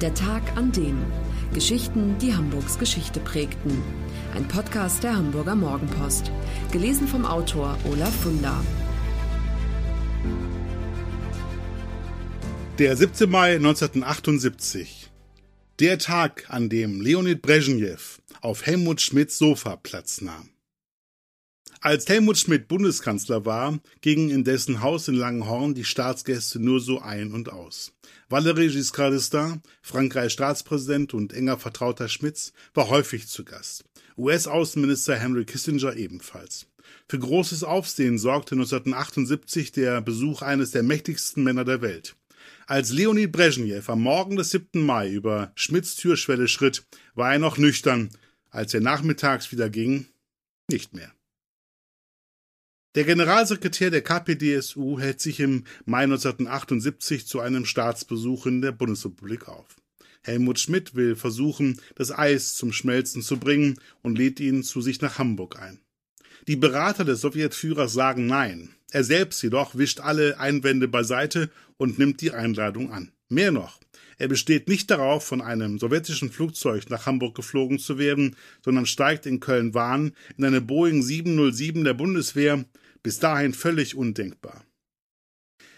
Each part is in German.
Der Tag an dem. Geschichten, die Hamburgs Geschichte prägten. Ein Podcast der Hamburger Morgenpost. Gelesen vom Autor Olaf Funder. Der 7. Mai 1978. Der Tag, an dem Leonid Brezhnev auf Helmut Schmidts Sofa Platz nahm. Als Helmut Schmidt Bundeskanzler war, gingen in dessen Haus in Langenhorn die Staatsgäste nur so ein und aus. Valéry Giscard d'Estaing, Frankreichs Staatspräsident und enger Vertrauter Schmidts, war häufig zu Gast. US-Außenminister Henry Kissinger ebenfalls. Für großes Aufsehen sorgte 1978 der Besuch eines der mächtigsten Männer der Welt. Als Leonid Brezhnev am Morgen des 7. Mai über Schmidts Türschwelle schritt, war er noch nüchtern, als er nachmittags wieder ging, nicht mehr. Der Generalsekretär der KPDSU hält sich im Mai 1978 zu einem Staatsbesuch in der Bundesrepublik auf. Helmut Schmidt will versuchen, das Eis zum Schmelzen zu bringen und lädt ihn zu sich nach Hamburg ein. Die Berater des Sowjetführers sagen Nein. Er selbst jedoch wischt alle Einwände beiseite und nimmt die Einladung an. Mehr noch, er besteht nicht darauf, von einem sowjetischen Flugzeug nach Hamburg geflogen zu werden, sondern steigt in Köln-Wahn in eine Boeing 707 der Bundeswehr, bis dahin völlig undenkbar.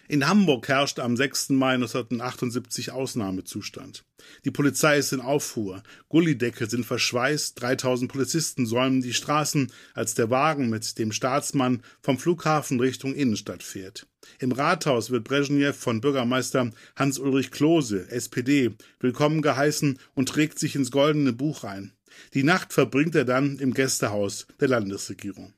In Hamburg herrscht am 6. Mai 1978 Ausnahmezustand. Die Polizei ist in Aufruhr, Gullidecke sind verschweißt, 3000 Polizisten säumen die Straßen, als der Wagen mit dem Staatsmann vom Flughafen Richtung Innenstadt fährt. Im Rathaus wird Brezhnev von Bürgermeister Hans-Ulrich Klose, SPD, willkommen geheißen und trägt sich ins goldene Buch ein. Die Nacht verbringt er dann im Gästehaus der Landesregierung.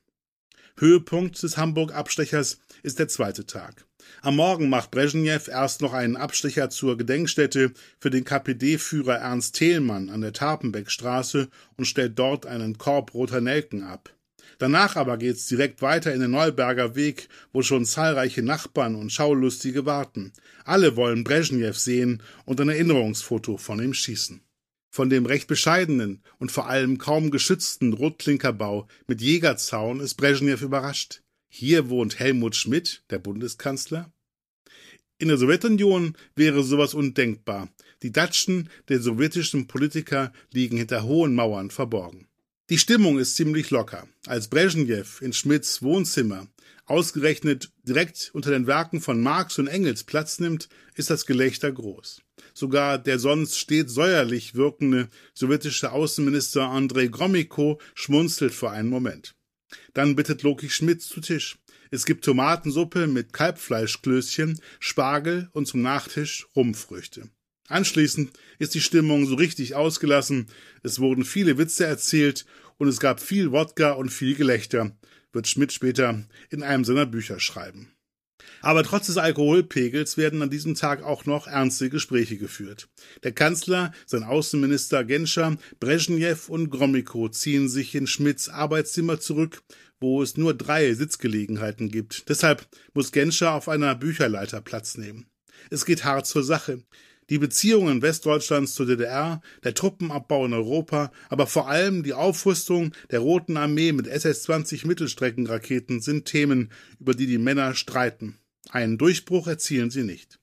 Höhepunkt des Hamburg-Abstechers ist der zweite Tag. Am Morgen macht Brezhnev erst noch einen Abstecher zur Gedenkstätte für den KPD-Führer Ernst Thälmann an der Tarpenbeckstraße und stellt dort einen Korb roter Nelken ab. Danach aber geht's direkt weiter in den Neuberger Weg, wo schon zahlreiche Nachbarn und Schaulustige warten. Alle wollen Brezhnev sehen und ein Erinnerungsfoto von ihm schießen. Von dem recht bescheidenen und vor allem kaum geschützten Rotklinkerbau mit Jägerzaun ist Brezhnev überrascht. Hier wohnt Helmut Schmidt, der Bundeskanzler. In der Sowjetunion wäre sowas undenkbar. Die Datschen der sowjetischen Politiker liegen hinter hohen Mauern verborgen. Die Stimmung ist ziemlich locker. Als Brezhnev in Schmidts Wohnzimmer ausgerechnet direkt unter den Werken von Marx und Engels Platz nimmt, ist das Gelächter groß. Sogar der sonst stets säuerlich wirkende sowjetische Außenminister Andrei Gromyko schmunzelt für einen Moment. Dann bittet Loki Schmidt zu Tisch. Es gibt Tomatensuppe mit Kalbfleischklößchen, Spargel und zum Nachtisch Rumfrüchte. Anschließend ist die Stimmung so richtig ausgelassen, es wurden viele Witze erzählt und es gab viel Wodka und viel Gelächter, wird Schmidt später in einem seiner Bücher schreiben. Aber trotz des Alkoholpegels werden an diesem Tag auch noch ernste Gespräche geführt. Der Kanzler, sein Außenminister Genscher, Brezhnev und Gromyko ziehen sich in Schmidts Arbeitszimmer zurück, wo es nur drei Sitzgelegenheiten gibt. Deshalb muss Genscher auf einer Bücherleiter Platz nehmen. Es geht hart zur Sache. Die Beziehungen Westdeutschlands zur DDR, der Truppenabbau in Europa, aber vor allem die Aufrüstung der Roten Armee mit SS-20 Mittelstreckenraketen sind Themen, über die die Männer streiten. Einen Durchbruch erzielen sie nicht.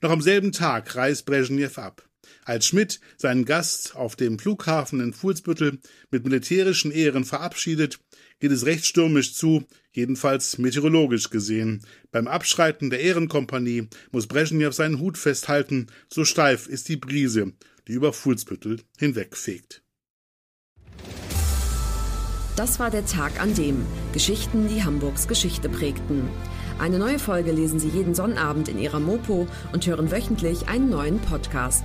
Noch am selben Tag reist Brezhnev ab. Als Schmidt seinen Gast auf dem Flughafen in Fuhlsbüttel mit militärischen Ehren verabschiedet, geht es recht stürmisch zu, jedenfalls meteorologisch gesehen. Beim Abschreiten der Ehrenkompanie muss Brezhnev seinen Hut festhalten, so steif ist die Brise, die über Fuhlsbüttel hinwegfegt. Das war der Tag an dem Geschichten, die Hamburgs Geschichte prägten. Eine neue Folge lesen Sie jeden Sonnabend in Ihrer Mopo und hören wöchentlich einen neuen Podcast.